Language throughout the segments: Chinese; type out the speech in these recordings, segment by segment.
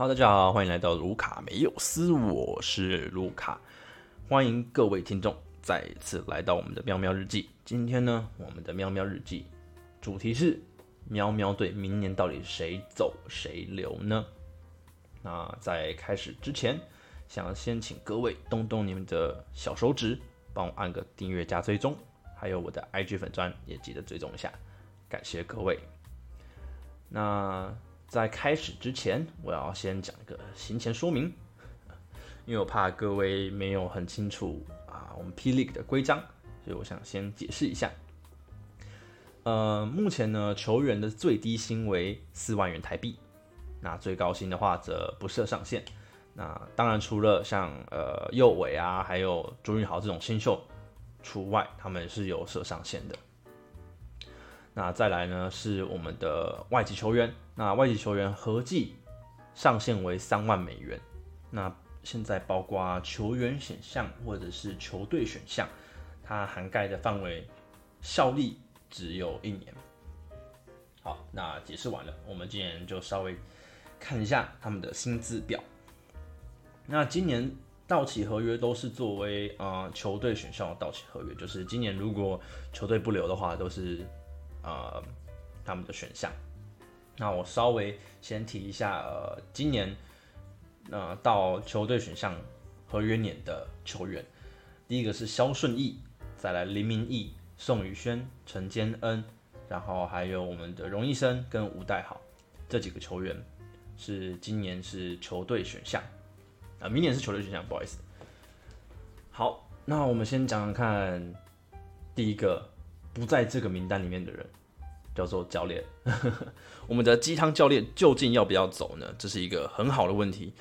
好大家好，欢迎来到卢卡没有丝，我是卢卡，欢迎各位听众再次来到我们的喵喵日记。今天呢，我们的喵喵日记主题是喵喵队明年到底谁走谁留呢？那在开始之前，想先请各位动动你们的小手指，帮我按个订阅加追踪，还有我的 IG 粉砖也记得追踪一下，感谢各位。那在开始之前，我要先讲一个行前说明，因为我怕各位没有很清楚啊，我们 P League 的规章，所以我想先解释一下。呃，目前呢，球员的最低薪为四万元台币。那最高薪的话则不设上限。那当然除了像呃右伟啊，还有朱云豪这种新秀除外，他们是有设上限的。那再来呢是我们的外籍球员，那外籍球员合计上限为三万美元。那现在包括球员选项或者是球队选项，它涵盖的范围效力只有一年。好，那解释完了，我们今年就稍微。看一下他们的薪资表。那今年到期合约都是作为呃球队选项到期合约，就是今年如果球队不留的话，都是呃他们的选项。那我稍微先提一下，呃，今年呃到球队选项合约年的球员，第一个是肖顺义，再来林明义、宋宇轩、陈坚恩，然后还有我们的荣医生跟吴代豪这几个球员。是今年是球队选项啊，明年是球队选项，不好意思。好，那我们先讲讲看，第一个不在这个名单里面的人叫做教练。我们的鸡汤教练究竟要不要走呢？这是一个很好的问题。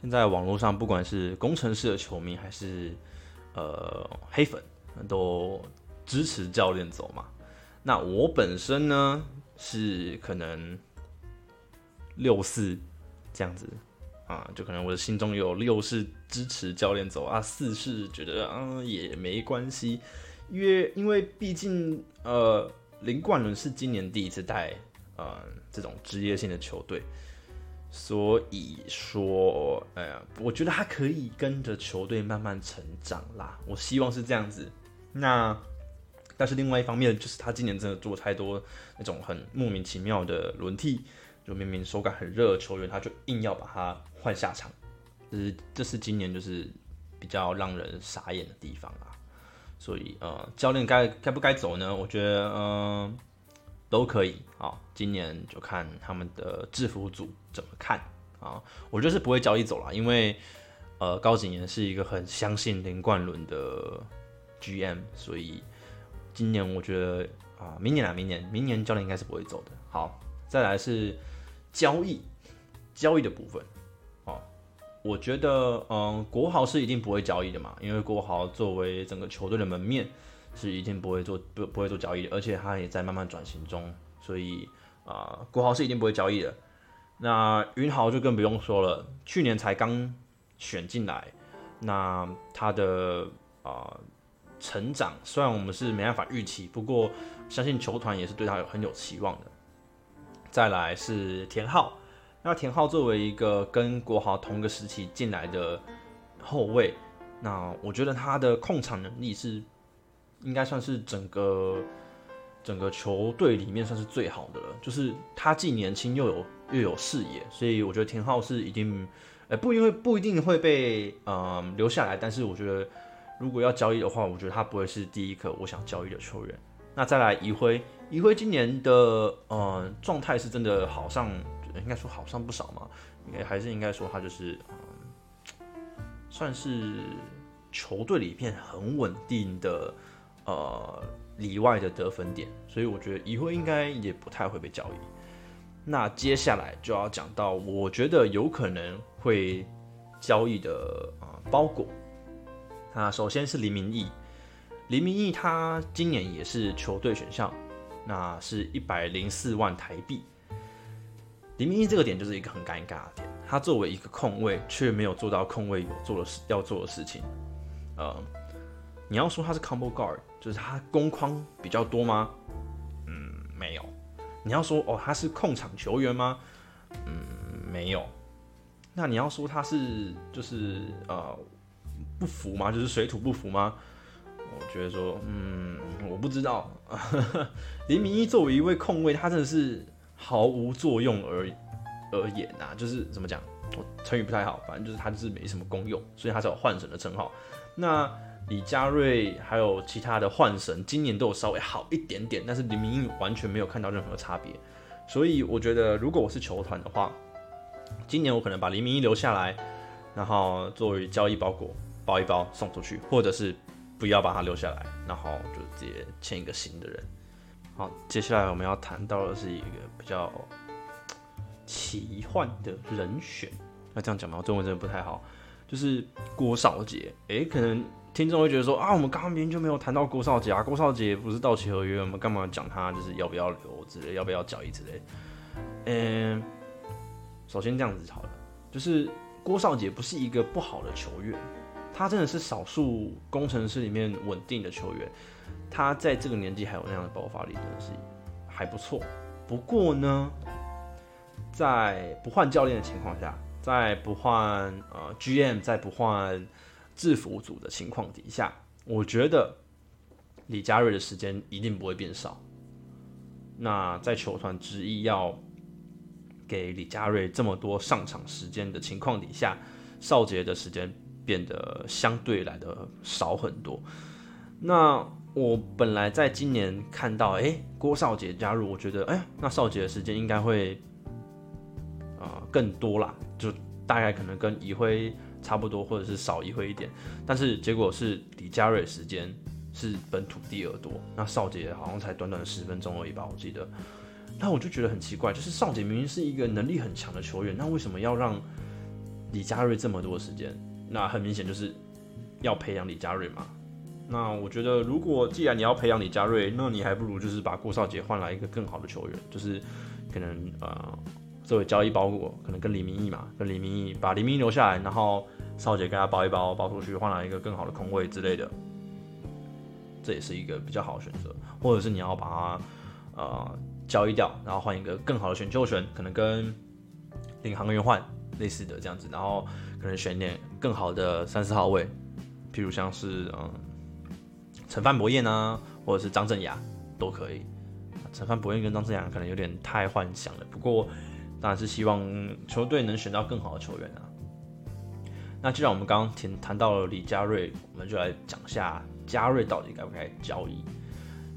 现在网络上不管是工程师的球迷还是呃黑粉，都支持教练走嘛。那我本身呢是可能。六四这样子啊，就可能我的心中有六是支持教练走啊，四是觉得啊也没关系，因为因为毕竟呃林冠伦是今年第一次带呃这种职业性的球队，所以说哎呀，我觉得他可以跟着球队慢慢成长啦，我希望是这样子。那但是另外一方面就是他今年真的做太多那种很莫名其妙的轮替。就明明手感很热的球员，他就硬要把他换下场，这是这是今年就是比较让人傻眼的地方啊。所以呃，教练该该不该走呢？我觉得嗯都可以啊。今年就看他们的制服组怎么看啊。我觉得是不会交易走了，因为呃高景言是一个很相信林冠伦的 GM，所以今年我觉得啊，明年啊，明年明年教练应该是不会走的。好，再来是。交易，交易的部分，我觉得，嗯，国豪是一定不会交易的嘛，因为国豪作为整个球队的门面，是一定不会做不不会做交易的，而且他也在慢慢转型中，所以啊，国豪是一定不会交易的。那云豪就更不用说了，去年才刚选进来，那他的啊成长，虽然我们是没办法预期，不过相信球团也是对他有很有期望的。再来是田浩，那田浩作为一个跟国豪同个时期进来的后卫，那我觉得他的控场能力是应该算是整个整个球队里面算是最好的了。就是他既年轻又有又有视野，所以我觉得田浩是一定，呃，不因为不一定会被呃留下来，但是我觉得如果要交易的话，我觉得他不会是第一个我想交易的球员。那再来，余辉，余辉今年的呃状态是真的好像，应该说好上不少嘛，应该还是应该说他就是嗯，算是球队里面很稳定的呃里外的得分点，所以我觉得余辉应该也不太会被交易。那接下来就要讲到，我觉得有可能会交易的啊包裹，那首先是黎明义。林明义他今年也是球队选项，那是一百零四万台币。林明义这个点就是一个很尴尬的点，他作为一个控卫，却没有做到控卫有做的事要做的事情。呃，你要说他是 combo guard，就是他攻框比较多吗？嗯，没有。你要说哦他是控场球员吗？嗯，没有。那你要说他是就是呃不服吗？就是水土不服吗？我觉得说，嗯，我不知道。林明一作为一位控卫，他真的是毫无作用而而言呐，就是怎么讲，我成语不太好，反正就是他就是没什么功用，所以他才有幻神的称号。那李佳瑞还有其他的幻神，今年都有稍微好一点点，但是黎明一完全没有看到任何差别。所以我觉得，如果我是球团的话，今年我可能把黎明一留下来，然后作为交易包裹包一包送出去，或者是。不要把他留下来，然后就直接签一个新的人。好，接下来我们要谈到的是一个比较奇幻的人选。那这样讲吧？我中文真的不太好。就是郭少杰，诶，可能听众会觉得说啊，我们刚刚明明就没有谈到郭少杰啊，郭少杰不是到期合约，我们干嘛讲他？就是要不要留之类，要不要交易之类。嗯，首先这样子好了，就是郭少杰不是一个不好的球员。他真的是少数工程师里面稳定的球员，他在这个年纪还有那样的爆发力，真的是还不错。不过呢，在不换教练的情况下，在不换呃 GM，在不换制服组的情况底下，我觉得李佳瑞的时间一定不会变少。那在球团执意要给李佳瑞这么多上场时间的情况底下，少杰的时间。变得相对来的少很多。那我本来在今年看到，哎，郭少杰加入，我觉得，哎，那少杰的时间应该会啊更多啦，就大概可能跟怡辉差不多，或者是少怡辉一点。但是结果是李佳瑞时间是本土第二多，那少杰好像才短短十分钟而已吧，我记得。那我就觉得很奇怪，就是少杰明明是一个能力很强的球员，那为什么要让李佳瑞这么多时间？那很明显就是要培养李佳瑞嘛。那我觉得，如果既然你要培养李佳瑞，那你还不如就是把郭少杰换来一个更好的球员，就是可能呃作为交易包裹，可能跟李明义嘛，跟李明义把李明义留下来，然后少杰跟他包一包，包出去换来一个更好的空位之类的，这也是一个比较好的选择。或者是你要把他呃交易掉，然后换一个更好的选秀权，可能跟领航员换类似的这样子，然后。可能选点更好的三四号位，譬如像是嗯陈范博彦啊，或者是张镇雅都可以。陈范博彦跟张镇雅可能有点太幻想了，不过当然是希望球队能选到更好的球员啊。那既然我们刚刚谈谈到了李佳瑞，我们就来讲下佳瑞到底该不该交易。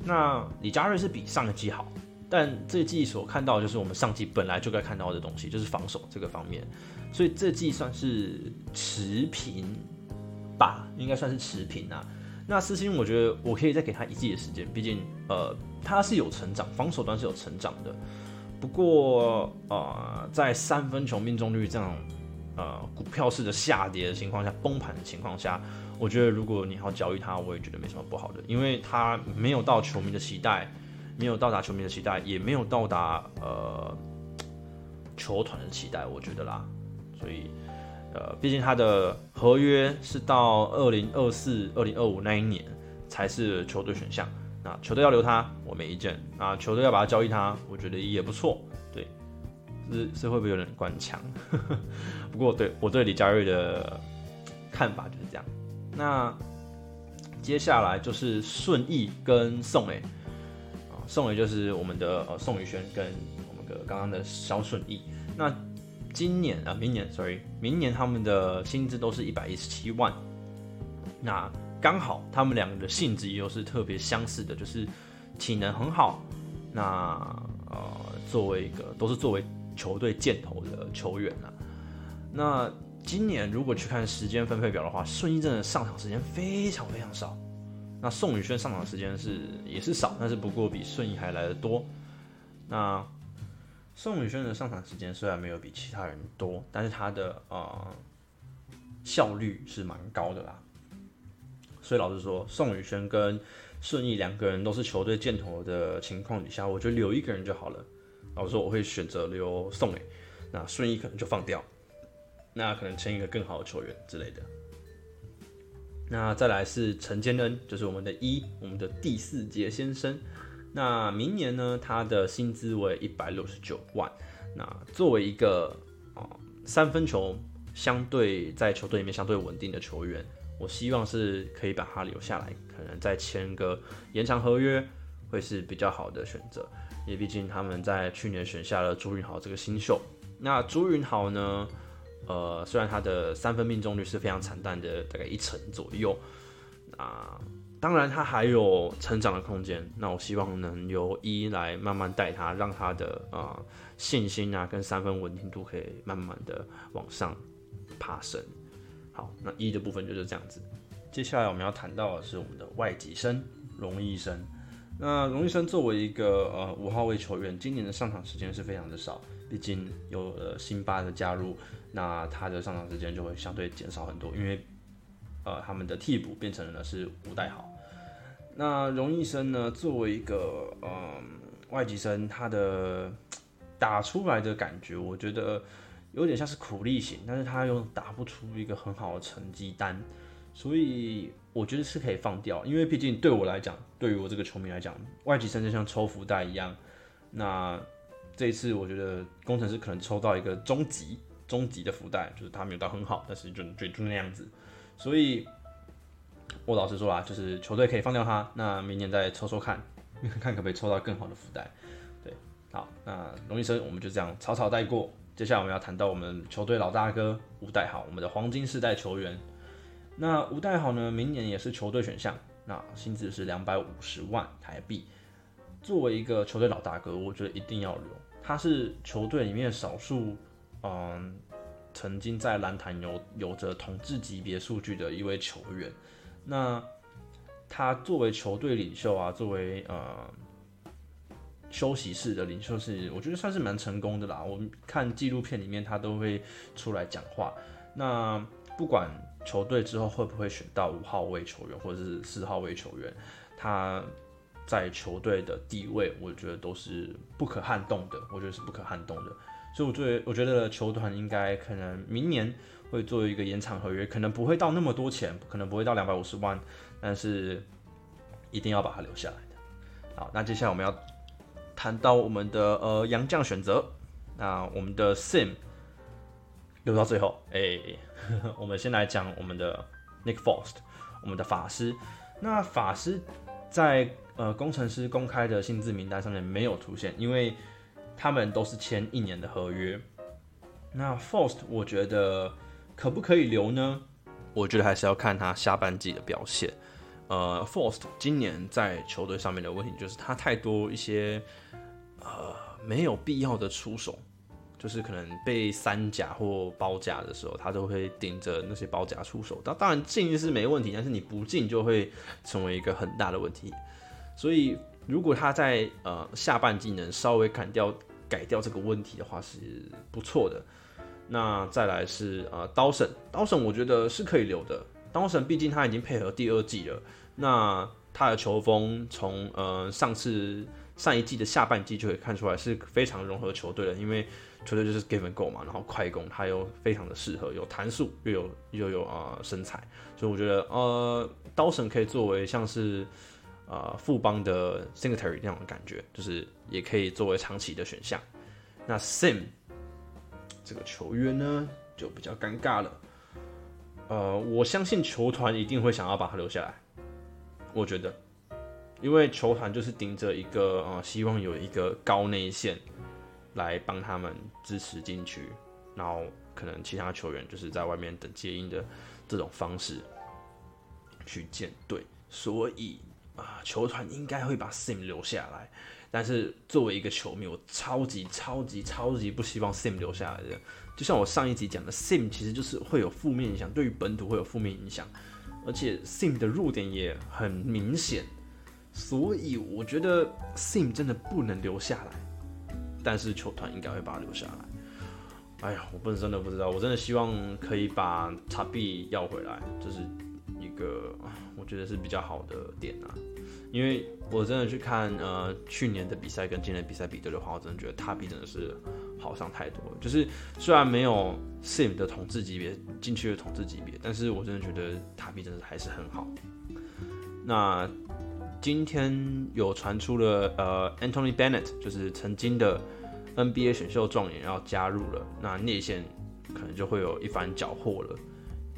那李佳瑞是比上一季好，但这季所看到的就是我们上季本来就该看到的东西，就是防守这个方面。所以这季算是持平吧，应该算是持平啊。那私心我觉得我可以再给他一季的时间，毕竟呃他是有成长，防守端是有成长的。不过呃在三分球命中率这样呃股票式的下跌的情况下，崩盘的情况下，我觉得如果你要交易他，我也觉得没什么不好的，因为他没有到球迷的期待，没有到达球迷的期待，也没有到达呃球团的期待，我觉得啦。所以，呃，毕竟他的合约是到二零二四、二零二五那一年才是球队选项。那球队要留他，我没意见。啊，球队要把他交易他，我觉得也不错。对，是是会不会有点官腔？不过，对我对李佳瑞的看法就是这样。那接下来就是顺义跟宋伟啊，宋伟就是我们的呃宋宇轩跟我们的刚刚的肖顺义。那今年啊，明年，sorry，明年他们的薪资都是一百一十七万。那刚好他们两个的性质又是特别相似的，就是体能很好。那呃，作为一个都是作为球队箭头的球员啊。那今年如果去看时间分配表的话，顺义镇的上场时间非常非常少。那宋宇轩上场时间是也是少，但是不过比顺义还来的多。那宋宇轩的上场时间虽然没有比其他人多，但是他的呃效率是蛮高的啦。所以老实说，宋宇轩跟顺义两个人都是球队箭头的情况底下，我觉得留一个人就好了。老实说，我会选择留宋伟，那顺义可能就放掉，那可能签一个更好的球员之类的。那再来是陈坚恩，就是我们的一，我们的第四节先生。那明年呢？他的薪资为一百六十九万。那作为一个啊三分球相对在球队里面相对稳定的球员，我希望是可以把他留下来，可能再签个延长合约会是比较好的选择。因为毕竟他们在去年选下了朱云豪这个新秀。那朱云豪呢？呃，虽然他的三分命中率是非常惨淡的，大概一成左右。啊，当然他还有成长的空间。那我希望能由一来慢慢带他，让他的啊信心啊跟三分稳定度可以慢慢的往上爬升。好，那一的部分就是这样子。接下来我们要谈到的是我们的外籍生荣医生。那荣医生作为一个呃五号位球员，今年的上场时间是非常的少，毕竟有了辛巴的加入，那他的上场时间就会相对减少很多，因为呃他们的替补变成了呢是吴代豪。那荣毅生呢，作为一个呃外籍生，他的打出来的感觉，我觉得有点像是苦力型，但是他又打不出一个很好的成绩单，所以。我觉得是可以放掉，因为毕竟对我来讲，对于我这个球迷来讲，外籍生就像抽福袋一样。那这一次，我觉得工程师可能抽到一个中级、中级的福袋，就是他没有到很好，但是就就就那样子。所以，我老实说啊，就是球队可以放掉他，那明年再抽抽看，看可不可以抽到更好的福袋。对，好，那龙医生我们就这样草草带过。接下来我们要谈到我们球队老大哥吴代豪，我们的黄金世代球员。那吴代豪呢？明年也是球队选项，那薪资是两百五十万台币。作为一个球队老大哥，我觉得一定要留。他是球队里面少数，嗯，曾经在篮坛有有着统治级别数据的一位球员。那他作为球队领袖啊，作为呃休息室的领袖，是我觉得算是蛮成功的啦。我们看纪录片里面，他都会出来讲话。那不管。球队之后会不会选到五号位球员或者是四号位球员？他在球队的地位，我觉得都是不可撼动的。我觉得是不可撼动的。所以，我觉得我觉得球团应该可能明年会做一个延长合约，可能不会到那么多钱，可能不会到两百五十万，但是一定要把他留下来的。好，那接下来我们要谈到我们的呃洋将选择。那我们的 Sim 留到最后，哎。我们先来讲我们的 Nick Faust，我们的法师。那法师在呃工程师公开的薪资名单上面没有出现，因为他们都是签一年的合约。那 Faust 我觉得可不可以留呢？我觉得还是要看他下半季的表现。呃，Faust 今年在球队上面的问题就是他太多一些呃没有必要的出手。就是可能被三甲或包夹的时候，他都会顶着那些包夹出手。当当然进是没问题，但是你不进就会成为一个很大的问题。所以如果他在呃下半季能稍微砍掉改掉这个问题的话，是不错的。那再来是呃刀神，刀神我觉得是可以留的。刀神毕竟他已经配合第二季了，那他的球风从呃上次上一季的下半季就可以看出来是非常融合球队的，因为。球队就是 give and go 嘛，然后快攻，他又非常的适合，有弹速又有又有啊身材，所以我觉得呃刀神可以作为像是啊富邦的 secretary 那种感觉，就是也可以作为长期的选项。那 Sim 这个球员呢就比较尴尬了，呃，我相信球团一定会想要把他留下来，我觉得，因为球团就是盯着一个呃希望有一个高内线。来帮他们支持进去，然后可能其他球员就是在外面等接应的这种方式去建队，所以啊，球团应该会把 Sim 留下来。但是作为一个球迷，我超级超级超级不希望 Sim 留下来的。就像我上一集讲的，Sim 其实就是会有负面影响，对于本土会有负面影响，而且 Sim 的弱点也很明显，所以我觉得 Sim 真的不能留下来。但是球团应该会把他留下来。哎呀，我不是真的不知道，我真的希望可以把查币要回来，就是个我觉得是比较好的点啊。因为我真的去看呃去年的比赛跟今年比赛比对的话，我真的觉得塔比真的是好上太多。就是虽然没有 Sim 的统治级别进去的统治级别，但是我真的觉得塔比真的还是很好。那今天有传出了呃 Anthony Bennett，就是曾经的。NBA 选秀状元要加入了，那内线可能就会有一番缴获了，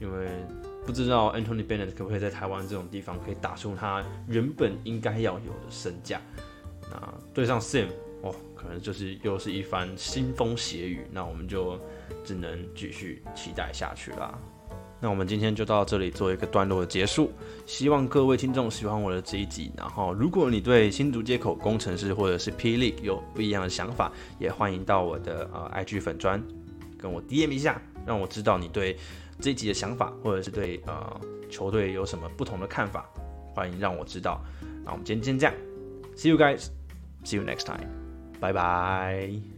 因为不知道 Anthony Bennett 可不可以在台湾这种地方可以打出他原本应该要有的身价。那对上 Sam 哦，可能就是又是一番腥风血雨，那我们就只能继续期待下去啦。那我们今天就到这里做一个段落的结束，希望各位听众喜欢我的这一集。然后，如果你对新竹接口工程师或者是霹雳有不一样的想法，也欢迎到我的呃 IG 粉砖跟我 DM 一下，让我知道你对这一集的想法，或者是对呃球队有什么不同的看法，欢迎让我知道。那我们今天先这样，See you guys，See you next time，拜拜。